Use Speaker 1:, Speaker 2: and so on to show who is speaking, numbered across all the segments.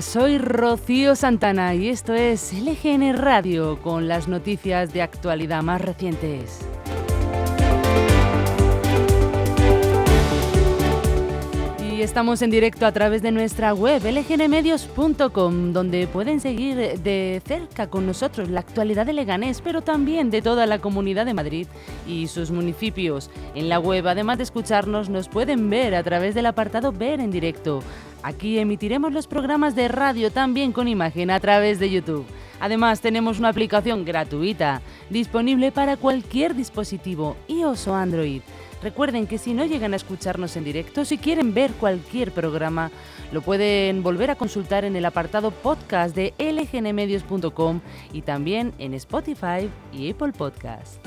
Speaker 1: Soy Rocío Santana y esto es LGN Radio con las noticias de actualidad más recientes. Y estamos en directo a través de nuestra web lgnmedios.com donde pueden seguir de cerca con nosotros la actualidad de Leganés, pero también de toda la comunidad de Madrid y sus municipios. En la web, además de escucharnos, nos pueden ver a través del apartado Ver en directo Aquí emitiremos los programas de radio también con imagen a través de YouTube. Además, tenemos una aplicación gratuita disponible para cualquier dispositivo, iOS o Android. Recuerden que si no llegan a escucharnos en directo, si quieren ver cualquier programa, lo pueden volver a consultar en el apartado podcast de lgnmedios.com y también en Spotify y Apple Podcast.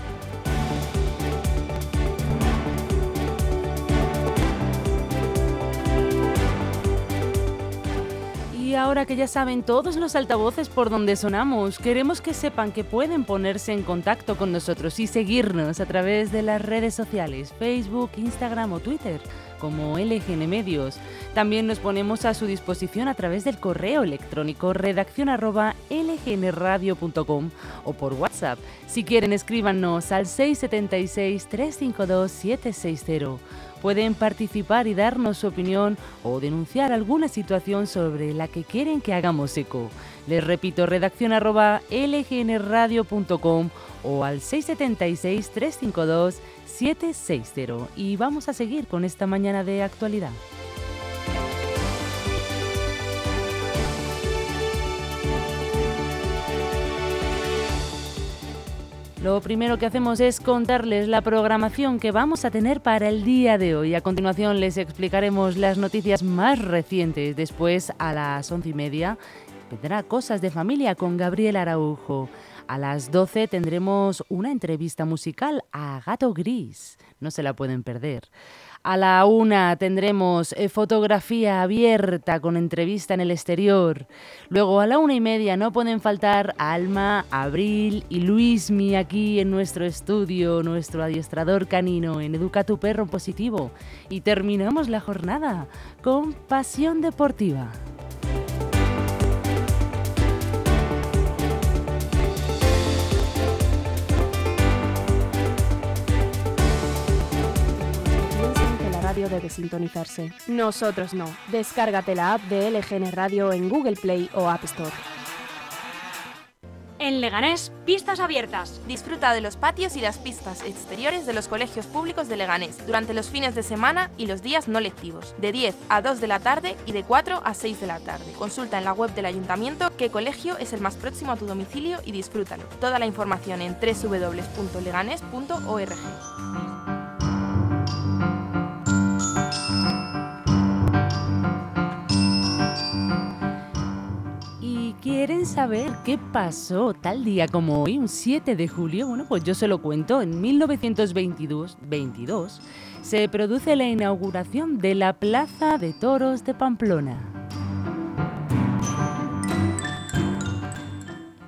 Speaker 1: Ahora que ya saben todos los altavoces por donde sonamos, queremos que sepan que pueden ponerse en contacto con nosotros y seguirnos a través de las redes sociales, Facebook, Instagram o Twitter como LGN Medios. También nos ponemos a su disposición a través del correo electrónico redacción lgnradio.com o por WhatsApp. Si quieren, escríbanos al 676 352 760 pueden participar y darnos su opinión o denunciar alguna situación sobre la que quieren que hagamos eco. Les repito, redacción lgnradio.com o al 676 352 760 y vamos a seguir con esta mañana de actualidad. Lo primero que hacemos es contarles la programación que vamos a tener para el día de hoy. A continuación les explicaremos las noticias más recientes. Después, a las once y media, vendrá Cosas de Familia con Gabriel Araujo. A las 12 tendremos una entrevista musical a Gato Gris. No se la pueden perder. A la una tendremos eh, fotografía abierta con entrevista en el exterior. Luego a la una y media no pueden faltar Alma, Abril y Luismi aquí en nuestro estudio, nuestro adiestrador canino en Educa tu perro positivo. Y terminamos la jornada con Pasión Deportiva.
Speaker 2: Debe sintonizarse. Nosotros no. Descárgate la app de LGN Radio en Google Play o App Store.
Speaker 3: En Leganés, pistas abiertas.
Speaker 4: Disfruta de los patios y las pistas exteriores de los colegios públicos de Leganés durante los fines de semana y los días no lectivos, de 10 a 2 de la tarde y de 4 a 6 de la tarde. Consulta en la web del ayuntamiento qué colegio es el más próximo a tu domicilio y disfrútalo. Toda la información en www.leganés.org.
Speaker 1: saber qué pasó tal día como hoy, un 7 de julio? Bueno, pues yo se lo cuento. En 1922 22, se produce la inauguración de la Plaza de Toros de Pamplona.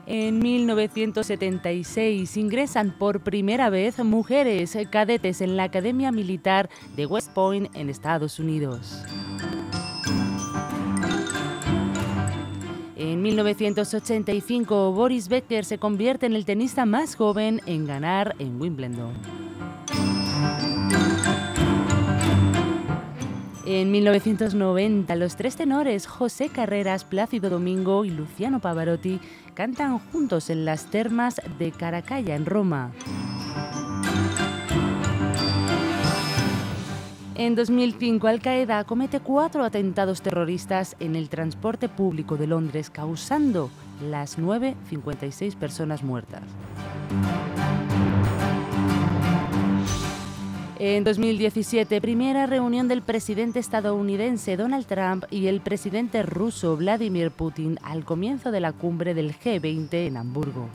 Speaker 1: En 1976 ingresan por primera vez mujeres cadetes en la Academia Militar de West Point en Estados Unidos. 1985, Boris Becker se convierte en el tenista más joven en ganar en Wimbledon. En 1990, los tres tenores José Carreras, Plácido Domingo y Luciano Pavarotti cantan juntos en las termas de Caracalla, en Roma. En 2005, Al-Qaeda comete cuatro atentados terroristas en el transporte público de Londres, causando las 9.56 personas muertas. En 2017, primera reunión del presidente estadounidense Donald Trump y el presidente ruso Vladimir Putin al comienzo de la cumbre del G20 en Hamburgo.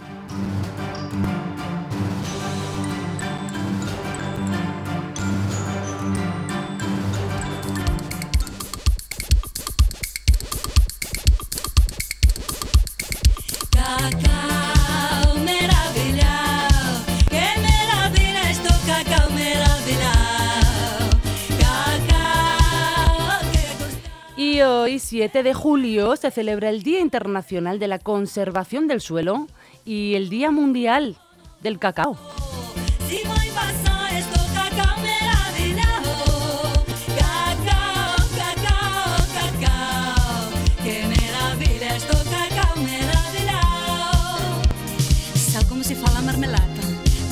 Speaker 1: Hoy, 7 de julio, se celebra el Día Internacional de la Conservación del Suelo y el Día Mundial del Cacao.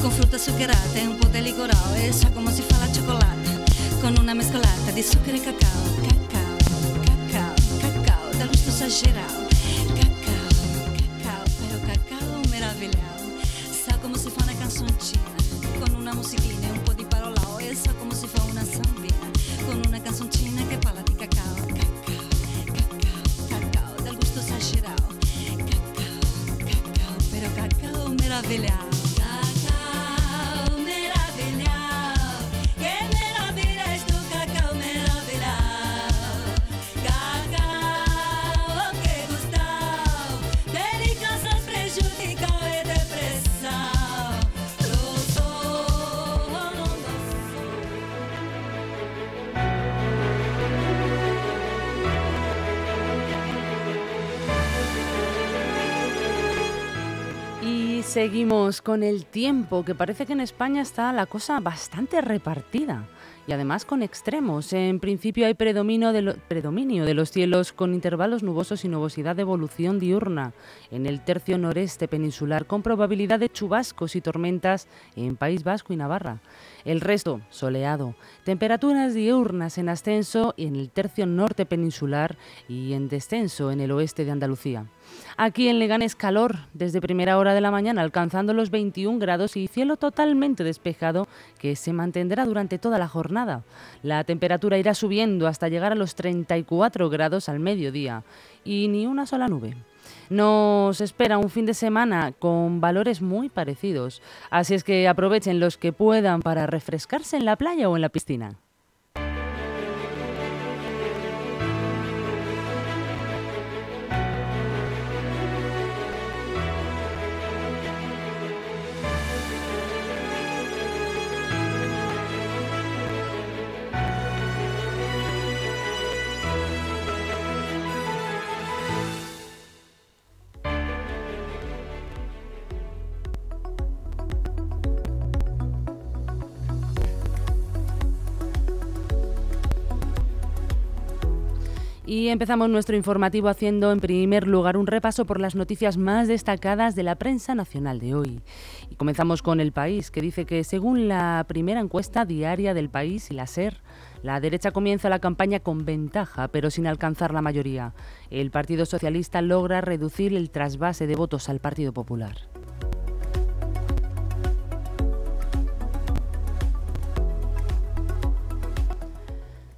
Speaker 5: frutta zuccherata e un po' di licorao e sa si fa la cioccolata con una mescolata di zucchero e cacao, cacao, gusto esagerado. Cacao, cacao, pero cacao meravigliao. Sa come si fa una canzoncina con una musichina e un po' di parolao e sa come si fa una sambina con una canzoncina che parla di cacao, cacao, cacao, cacao, dal gusto esagerado. Cacao, cacao, pero cacao meravigliao.
Speaker 1: Seguimos con el tiempo, que parece que en España está la cosa bastante repartida y además con extremos. En principio hay predominio de, los cielos con intervalos nubosos y nubosidad de evolución diurna en el tercio noreste peninsular, con probabilidad de chubascos y tormentas en País Vasco y Navarra. El resto, soleado. Temperaturas diurnas en ascenso en el tercio norte peninsular y en descenso en el oeste de Andalucía. Aquí en Leganés calor desde primera hora de la mañana, alcanzando los 21 grados y cielo totalmente despejado que se mantendrá durante toda la jornada. La temperatura irá subiendo hasta llegar a los 34 grados al mediodía y ni una sola nube. Nos espera un fin de semana con valores muy parecidos, así es que aprovechen los que puedan para refrescarse en la playa o en la piscina. Y empezamos nuestro informativo haciendo en primer lugar un repaso por las noticias más destacadas de la prensa nacional de hoy. Y comenzamos con El País, que dice que según la primera encuesta diaria del país y la SER, la derecha comienza la campaña con ventaja, pero sin alcanzar la mayoría. El Partido Socialista logra reducir el trasvase de votos al Partido Popular.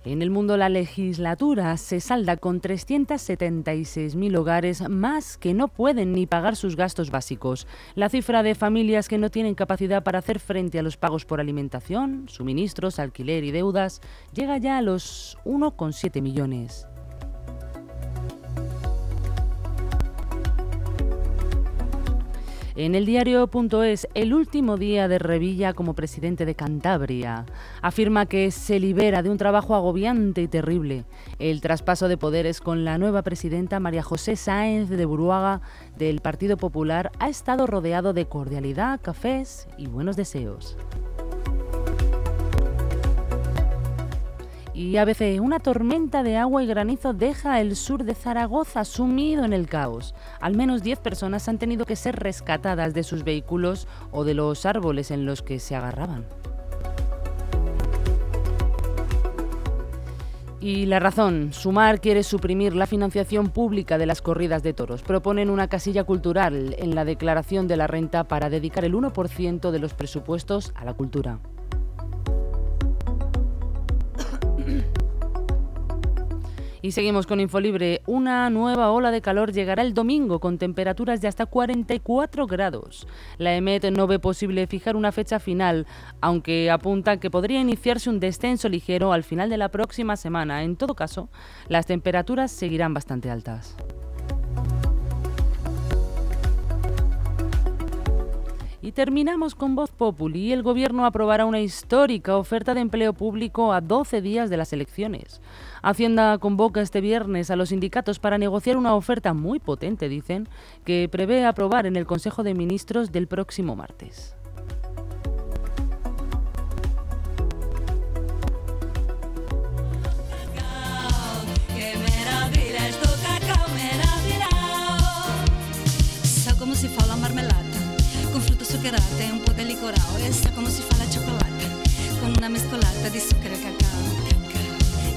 Speaker 1: En el mundo la legislatura se salda con 376.000 hogares más que no pueden ni pagar sus gastos básicos. La cifra de familias que no tienen capacidad para hacer frente a los pagos por alimentación, suministros, alquiler y deudas llega ya a los 1,7 millones. En el diario.es, el último día de Revilla como presidente de Cantabria, afirma que se libera de un trabajo agobiante y terrible. El traspaso de poderes con la nueva presidenta María José Sáenz de Buruaga del Partido Popular ha estado rodeado de cordialidad, cafés y buenos deseos. Y ABC, una tormenta de agua y granizo deja el sur de Zaragoza sumido en el caos. Al menos 10 personas han tenido que ser rescatadas de sus vehículos o de los árboles en los que se agarraban. Y la razón, Sumar quiere suprimir la financiación pública de las corridas de toros. Proponen una casilla cultural en la declaración de la renta para dedicar el 1% de los presupuestos a la cultura. Y seguimos con Infolibre. Una nueva ola de calor llegará el domingo con temperaturas de hasta 44 grados. La EMET no ve posible fijar una fecha final, aunque apunta que podría iniciarse un descenso ligero al final de la próxima semana. En todo caso, las temperaturas seguirán bastante altas. Y terminamos con Voz Populi. El Gobierno aprobará una histórica oferta de empleo público a 12 días de las elecciones. Hacienda convoca este viernes a los sindicatos para negociar una oferta muy potente, dicen, que prevé aprobar en el Consejo de Ministros del próximo martes.
Speaker 5: Licorao e sa come si fa la cioccolata. Con una mescolata di zucchero e cacao. Cacao,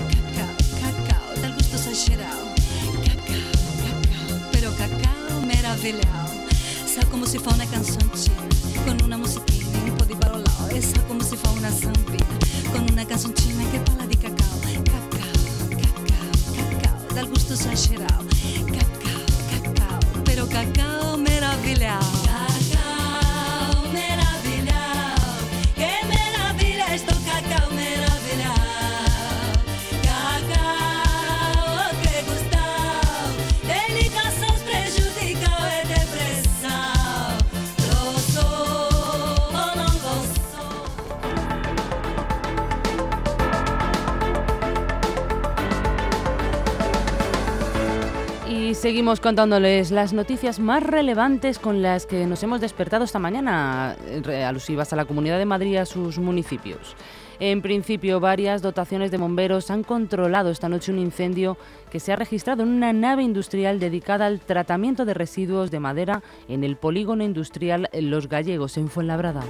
Speaker 5: cacao, cacao dal gusto esagerado cacao, cacao pero cacao meravigliao. Sa come si fa una canzoncina? Con una musichina un po' di parolao. E sa come si fa una zampina? Con una canzoncina che parla di cacao. Cacao, cacao, cacao dal gusto esagerado
Speaker 1: seguimos contándoles las noticias más relevantes con las que nos hemos despertado esta mañana, eh, alusivas a la Comunidad de Madrid y a sus municipios. En principio, varias dotaciones de bomberos han controlado esta noche un incendio que se ha registrado en una nave industrial dedicada al tratamiento de residuos de madera en el polígono industrial Los Gallegos, en Fuenlabrada.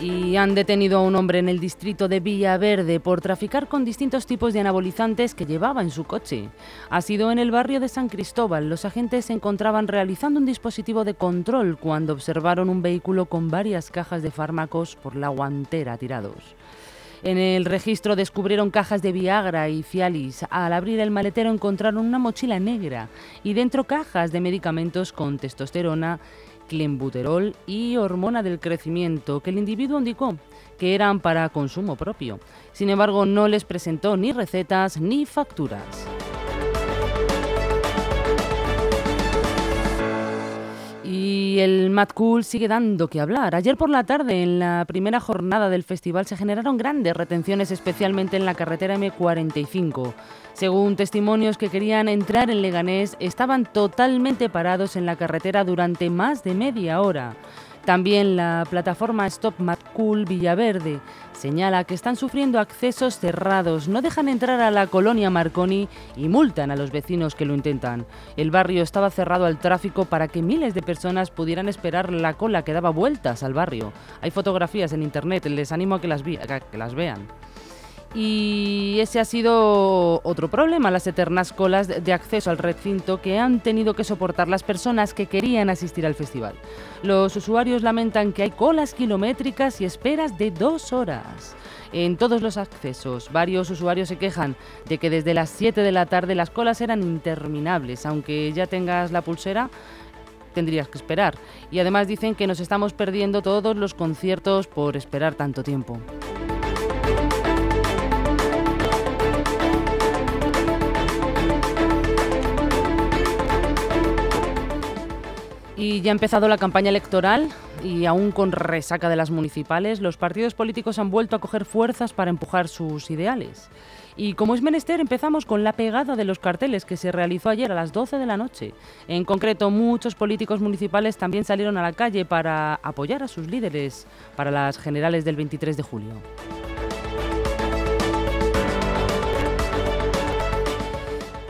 Speaker 1: Y han detenido a un hombre en el distrito de Villaverde por traficar con distintos tipos de anabolizantes que llevaba en su coche. Ha sido en el barrio de San Cristóbal. Los agentes se encontraban realizando un dispositivo de control cuando observaron un vehículo con varias cajas de fármacos por la guantera tirados. En el registro descubrieron cajas de Viagra y Cialis. Al abrir el maletero encontraron una mochila negra y dentro cajas de medicamentos con testosterona clenbuterol y hormona del crecimiento que el individuo indicó que eran para consumo propio. Sin embargo, no les presentó ni recetas ni facturas. Y el Mad Cool sigue dando que hablar. Ayer por la tarde, en la primera jornada del festival, se generaron grandes retenciones, especialmente en la carretera M45. Según testimonios que querían entrar en Leganés, estaban totalmente parados en la carretera durante más de media hora. También la plataforma Stop Mad Cool Villaverde señala que están sufriendo accesos cerrados, no dejan entrar a la colonia Marconi y multan a los vecinos que lo intentan. El barrio estaba cerrado al tráfico para que miles de personas pudieran esperar la cola que daba vueltas al barrio. Hay fotografías en internet, les animo a que las, que las vean. Y ese ha sido otro problema, las eternas colas de acceso al recinto que han tenido que soportar las personas que querían asistir al festival. Los usuarios lamentan que hay colas kilométricas y esperas de dos horas. En todos los accesos, varios usuarios se quejan de que desde las 7 de la tarde las colas eran interminables, aunque ya tengas la pulsera tendrías que esperar. Y además dicen que nos estamos perdiendo todos los conciertos por esperar tanto tiempo. Y ya ha empezado la campaña electoral y aún con resaca de las municipales, los partidos políticos han vuelto a coger fuerzas para empujar sus ideales. Y como es menester, empezamos con la pegada de los carteles que se realizó ayer a las 12 de la noche. En concreto, muchos políticos municipales también salieron a la calle para apoyar a sus líderes para las generales del 23 de julio.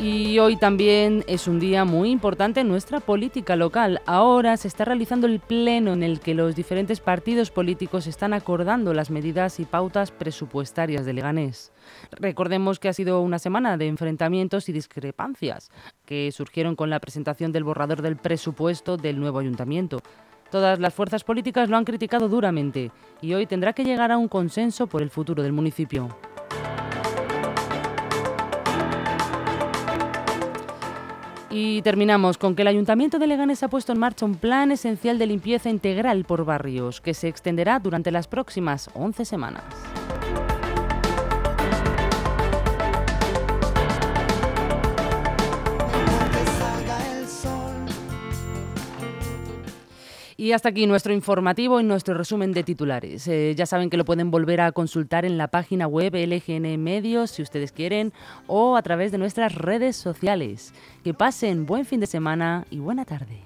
Speaker 1: Y hoy también es un día muy importante en nuestra política local. Ahora se está realizando el pleno en el que los diferentes partidos políticos están acordando las medidas y pautas presupuestarias de Leganés. Recordemos que ha sido una semana de enfrentamientos y discrepancias que surgieron con la presentación del borrador del presupuesto del nuevo ayuntamiento. Todas las fuerzas políticas lo han criticado duramente y hoy tendrá que llegar a un consenso por el futuro del municipio. Y terminamos con que el Ayuntamiento de Leganés ha puesto en marcha un plan esencial de limpieza integral por barrios que se extenderá durante las próximas 11 semanas. Y hasta aquí nuestro informativo y nuestro resumen de titulares. Eh, ya saben que lo pueden volver a consultar en la página web LGN Medios si ustedes quieren o a través de nuestras redes sociales. Que pasen buen fin de semana y buena tarde.